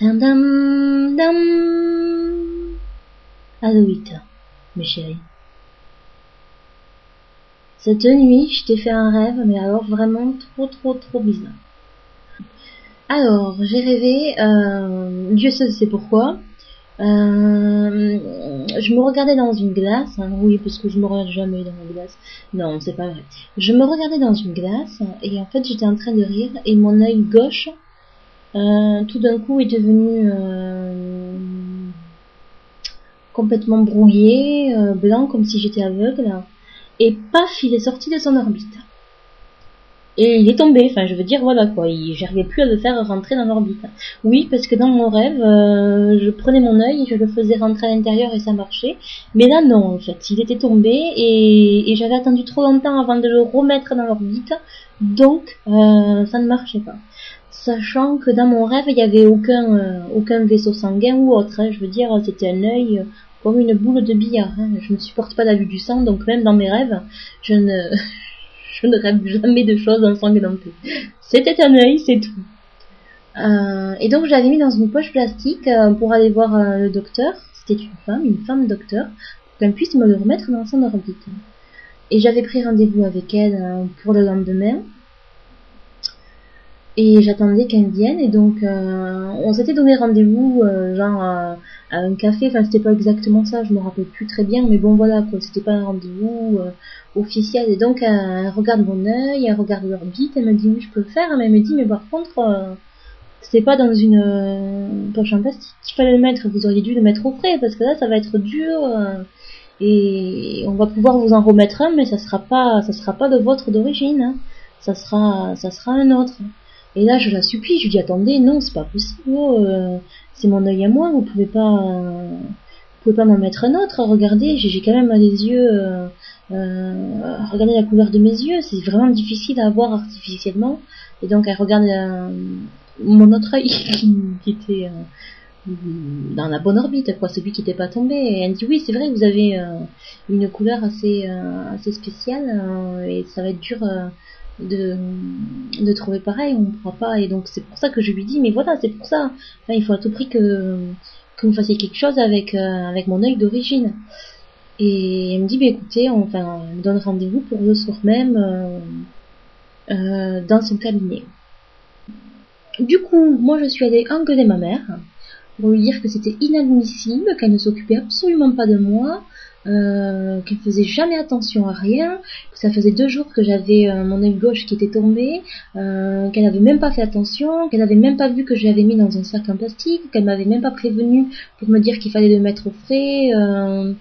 Dam dam. Allô, Victor, mes chéris. Cette nuit, je t'ai fait un rêve, mais alors vraiment trop, trop, trop bizarre. Alors, j'ai rêvé, euh, Dieu sait c'est pourquoi. Euh, je me regardais dans une glace, hein, oui, parce que je me regarde jamais dans une glace. Non, c'est pas vrai. Je me regardais dans une glace, et en fait, j'étais en train de rire, et mon œil gauche, euh, tout d'un coup, est devenu euh, complètement brouillé, euh, blanc, comme si j'étais aveugle et paf, il est sorti de son orbite. Et il est tombé, enfin je veux dire voilà quoi, j'arrivais plus à le faire rentrer dans l'orbite. Oui, parce que dans mon rêve, je prenais mon œil, je le faisais rentrer à l'intérieur et ça marchait. Mais là non, en fait, il était tombé et, j'avais attendu trop longtemps avant de le remettre dans l'orbite, donc ça ne marchait pas. Sachant que dans mon rêve, il n'y avait aucun, euh, aucun vaisseau sanguin ou autre, hein. je veux dire, c'était un œil comme une boule de billard. Hein. Je ne supporte pas la vue du sang, donc même dans mes rêves, je ne, je ne rêve jamais de choses ensanglantées. C'était un œil, c'est tout. Euh, et donc j'avais mis dans une poche plastique euh, pour aller voir euh, le docteur. C'était une femme, une femme docteur, pour qu'elle puisse me le remettre dans son orbite. Et j'avais pris rendez-vous avec elle pour le lendemain et j'attendais qu'elle vienne et donc euh, on s'était donné rendez-vous euh, genre à, un café. Enfin c'était pas exactement ça je me rappelle plus très bien mais bon voilà quoi c'était pas un rendez-vous euh, officiel. Et donc elle, regarde mon œil elle regarde l'orbite elle me dit oui je peux le faire mais elle me dit mais par contre c'est pas dans une poche en plastique. Qu'il fallait le mettre vous auriez dû le mettre au frais parce que là ça va être dur et on va pouvoir vous en remettre un mais ça sera pas ça sera pas de votre d'origine hein. ça sera ça sera un autre et là, je la supplie, je lui dis attendez, non, c'est pas possible, oh, euh, c'est mon œil à moi, vous pouvez pas, vous pouvez pas m'en mettre un autre. Regardez, j'ai quand même les yeux, euh, euh, regardez la couleur de mes yeux, c'est vraiment difficile à voir artificiellement. Et donc, elle regarde mon autre œil qui, était dans la bonne orbite, quoi, celui qui n'était pas tombé. Et elle dit oui, c'est vrai, vous avez une couleur assez, assez spéciale et ça va être dur de, trouver pareil, on ne pourra pas. Et donc c'est pour ça que je lui dis, mais voilà, c'est pour ça. Enfin, il faut à tout prix que, que vous fassiez quelque chose avec, euh, avec mon œil d'origine. Et elle me dit, bah, écoutez, enfin, elle me donne rendez-vous pour le soir même euh, euh, dans son cabinet. Du coup, moi je suis allée engueuler ma mère pour lui dire que c'était inadmissible, qu'elle ne s'occupait absolument pas de moi, euh, qu'elle faisait jamais attention à rien, que ça faisait deux jours que j'avais euh, mon œil gauche qui était tombé, euh, qu'elle n'avait même pas fait attention, qu'elle n'avait même pas vu que je l'avais mis dans un sac en plastique, qu'elle m'avait même pas prévenu pour me dire qu'il fallait le mettre au frais, euh,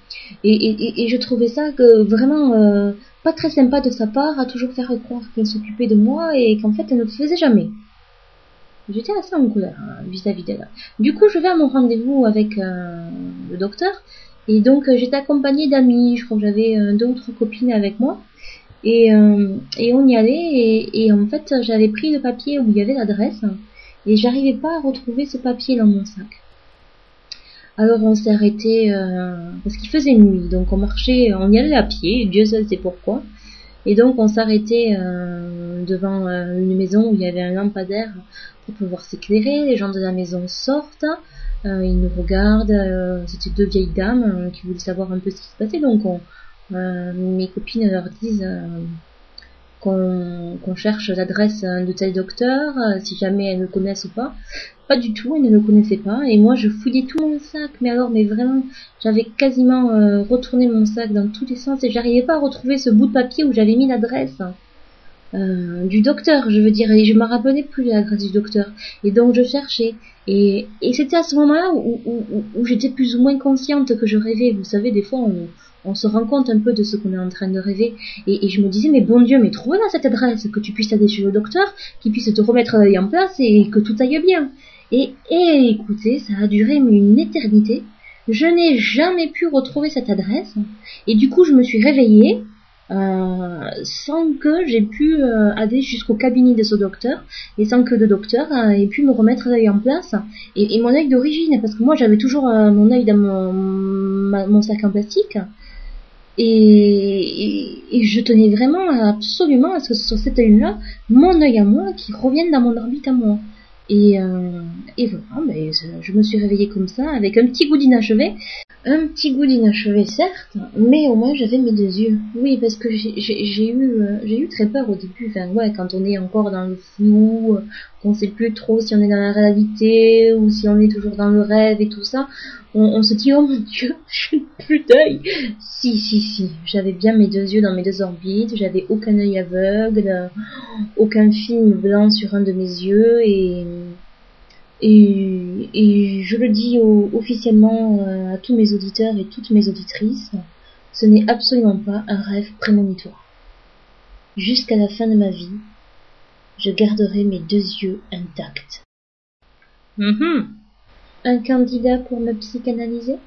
et, je trouvais ça que vraiment pas très sympa de sa part à toujours faire croire qu'elle s'occupait de moi et qu'en fait elle ne le faisait jamais. J'étais assez en couleur hein, vis-à-vis d'elle. Du coup, je vais à mon rendez-vous avec le docteur et donc euh, j'étais accompagnée d'amis, je crois que j'avais euh, deux ou trois copines avec moi. Et, euh, et on y allait et, en fait j'avais pris le papier où il y avait l'adresse et j'arrivais pas à retrouver ce papier dans mon sac. Alors on s'est arrêté parce qu'il faisait nuit, donc on marchait, on y allait à pied, Dieu seul sait pourquoi. Et donc on s'arrêtait devant une maison où il y avait un lampadaire pour pouvoir s'éclairer. Les gens de la maison sortent, euh, ils nous regardent. Euh, c'était deux vieilles dames euh, qui voulaient savoir un peu ce qui se passait. Donc mes copines leur disent qu'on cherche l'adresse de tel docteur, si jamais elles le connaissent ou pas. Pas du tout, elles ne le connaissaient pas. Et moi, je fouillais tout mon sac, mais alors, mais vraiment, j'avais quasiment retourné mon sac dans tous les sens et j'arrivais pas à retrouver ce bout de papier où j'avais mis l'adresse. Euh, du docteur, je veux dire, et je me rappelais plus l'adresse du docteur. Et donc je cherchais. Et, et c'était à ce moment-là où, où, où, j'étais plus ou moins consciente que je rêvais. Vous savez, des fois, on, on se rend compte un peu de ce qu'on est en train de rêver. Et, et je me disais, mais bon Dieu, mais trouve-la cette adresse, que tu puisses aller chez le docteur, qu'il puisse te remettre l'œil en place et que tout aille bien. Et, et écoutez, ça a duré une éternité. Je n'ai jamais pu retrouver cette adresse. Et du coup, je me suis réveillée euh, sans que j'ai pu euh, aller jusqu'au cabinet de ce docteur et sans que le docteur euh, ait pu me remettre l'œil en place et, mon œil d'origine parce que moi j'avais toujours mon œil dans mon, mon, sac en plastique et, et, je tenais vraiment absolument à ce que sur cet œil là mon œil à moi qui revienne dans mon orbite à moi Et, euh, et voilà, ben, je, me suis réveillée comme ça, avec un petit goût d'inachevé. Un petit goût d'inachevé, certes, mais au moins j'avais mes deux yeux. Oui, parce que j'ai eu, euh, j'ai eu très peur au début. Enfin, ouais, quand on est encore dans le flou, qu'on sait plus trop si on est dans la réalité ou si on est toujours dans le rêve et tout ça, on, se dit, oh mon dieu, je plus d'œil. Si, si, si, j'avais bien mes deux yeux dans mes deux orbites, j'avais aucun œil aveugle, aucun film blanc sur un de mes yeux et et, et je le dis officiellement euh, à tous mes auditeurs et toutes mes auditrices, ce n'est absolument pas un rêve prémonitoire. Jusqu'à la fin de ma vie, je garderai mes deux yeux intacts. Mm-hmm. Un candidat pour me psychanalyser?